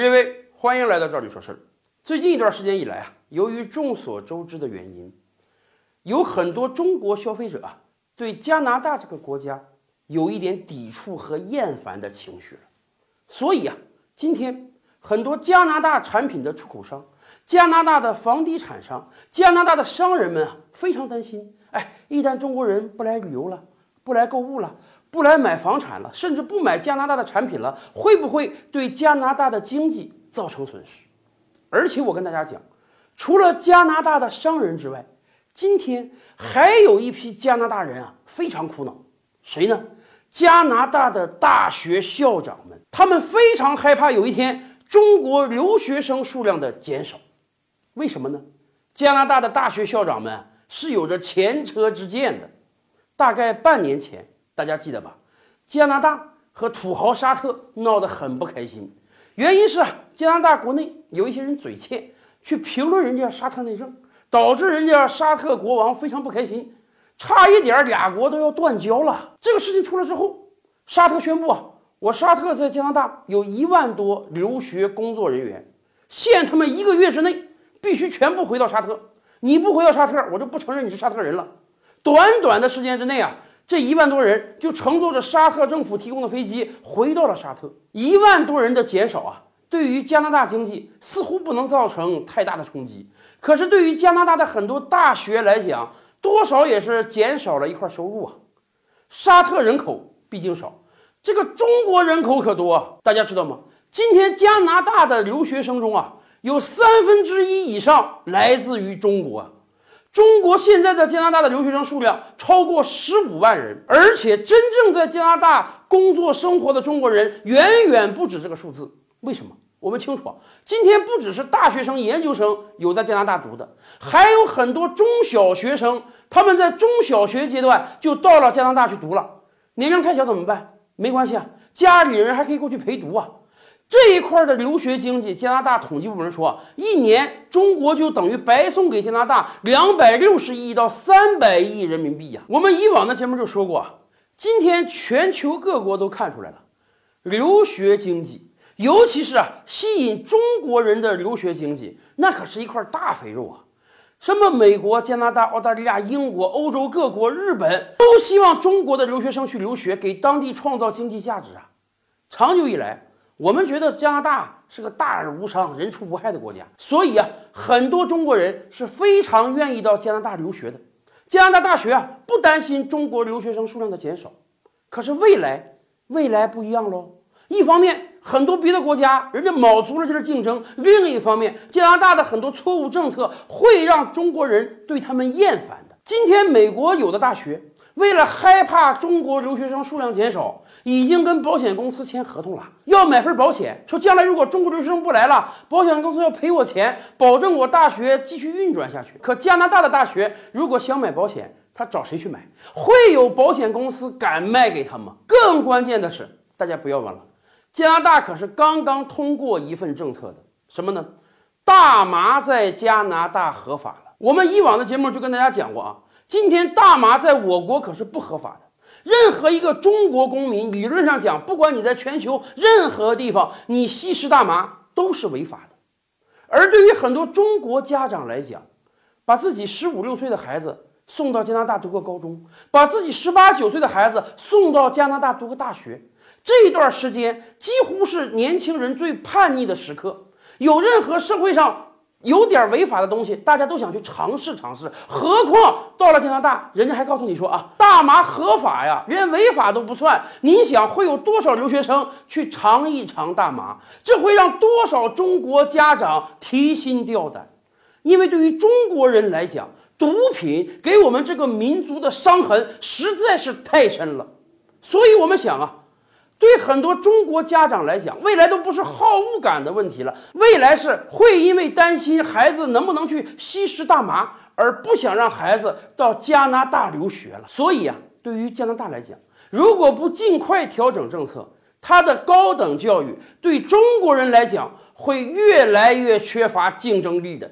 列位，欢迎来到这里说事儿。最近一段时间以来啊，由于众所周知的原因，有很多中国消费者啊，对加拿大这个国家有一点抵触和厌烦的情绪了。所以啊，今天很多加拿大产品的出口商、加拿大的房地产商、加拿大的商人们啊，非常担心。哎，一旦中国人不来旅游了，不来购物了，不来买房产了，甚至不买加拿大的产品了，会不会对加拿大的经济造成损失？而且我跟大家讲，除了加拿大的商人之外，今天还有一批加拿大人啊，非常苦恼。谁呢？加拿大的大学校长们，他们非常害怕有一天中国留学生数量的减少。为什么呢？加拿大的大学校长们是有着前车之鉴的。大概半年前，大家记得吧？加拿大和土豪沙特闹得很不开心，原因是啊，加拿大国内有一些人嘴欠，去评论人家沙特内政，导致人家沙特国王非常不开心，差一点俩国都要断交了。这个事情出来之后，沙特宣布啊，我沙特在加拿大有一万多留学工作人员，限他们一个月之内必须全部回到沙特，你不回到沙特，我就不承认你是沙特人了。短短的时间之内啊，这一万多人就乘坐着沙特政府提供的飞机回到了沙特。一万多人的减少啊，对于加拿大经济似乎不能造成太大的冲击，可是对于加拿大的很多大学来讲，多少也是减少了一块收入啊。沙特人口毕竟少，这个中国人口可多，大家知道吗？今天加拿大的留学生中啊，有三分之一以上来自于中国。中国现在在加拿大的留学生数量超过十五万人，而且真正在加拿大工作生活的中国人远远不止这个数字。为什么？我们清楚，今天不只是大学生、研究生有在加拿大读的，还有很多中小学生，他们在中小学阶段就到了加拿大去读了。年龄太小怎么办？没关系啊，家里人还可以过去陪读啊。这一块的留学经济，加拿大统计部门说，一年中国就等于白送给加拿大两百六十亿到三百亿人民币呀。我们以往的节目就说过，今天全球各国都看出来了，留学经济，尤其是啊吸引中国人的留学经济，那可是一块大肥肉啊。什么美国、加拿大、澳大利亚、英国、欧洲各国、日本都希望中国的留学生去留学，给当地创造经济价值啊。长久以来。我们觉得加拿大是个大而无伤、人畜无害的国家，所以啊，很多中国人是非常愿意到加拿大留学的。加拿大大学啊，不担心中国留学生数量的减少。可是未来，未来不一样喽。一方面，很多别的国家人家卯足了劲儿竞争；另一方面，加拿大的很多错误政策会让中国人对他们厌烦的。今天，美国有的大学。为了害怕中国留学生数量减少，已经跟保险公司签合同了，要买份保险，说将来如果中国留学生不来了，保险公司要赔我钱，保证我大学继续运转下去。可加拿大的大学如果想买保险，他找谁去买？会有保险公司敢卖给他吗？更关键的是，大家不要忘了，加拿大可是刚刚通过一份政策的，什么呢？大麻在加拿大合法了。我们以往的节目就跟大家讲过啊。今天大麻在我国可是不合法的。任何一个中国公民，理论上讲，不管你在全球任何地方，你吸食大麻都是违法的。而对于很多中国家长来讲，把自己十五六岁的孩子送到加拿大读个高中，把自己十八九岁的孩子送到加拿大读个大学，这一段时间几乎是年轻人最叛逆的时刻。有任何社会上。有点违法的东西，大家都想去尝试尝试。何况到了加拿大，人家还告诉你说啊，大麻合法呀，连违法都不算。你想会有多少留学生去尝一尝大麻？这会让多少中国家长提心吊胆？因为对于中国人来讲，毒品给我们这个民族的伤痕实在是太深了。所以我们想啊。对很多中国家长来讲，未来都不是好恶感的问题了，未来是会因为担心孩子能不能去吸食大麻，而不想让孩子到加拿大留学了。所以啊，对于加拿大来讲，如果不尽快调整政策，它的高等教育对中国人来讲会越来越缺乏竞争力的。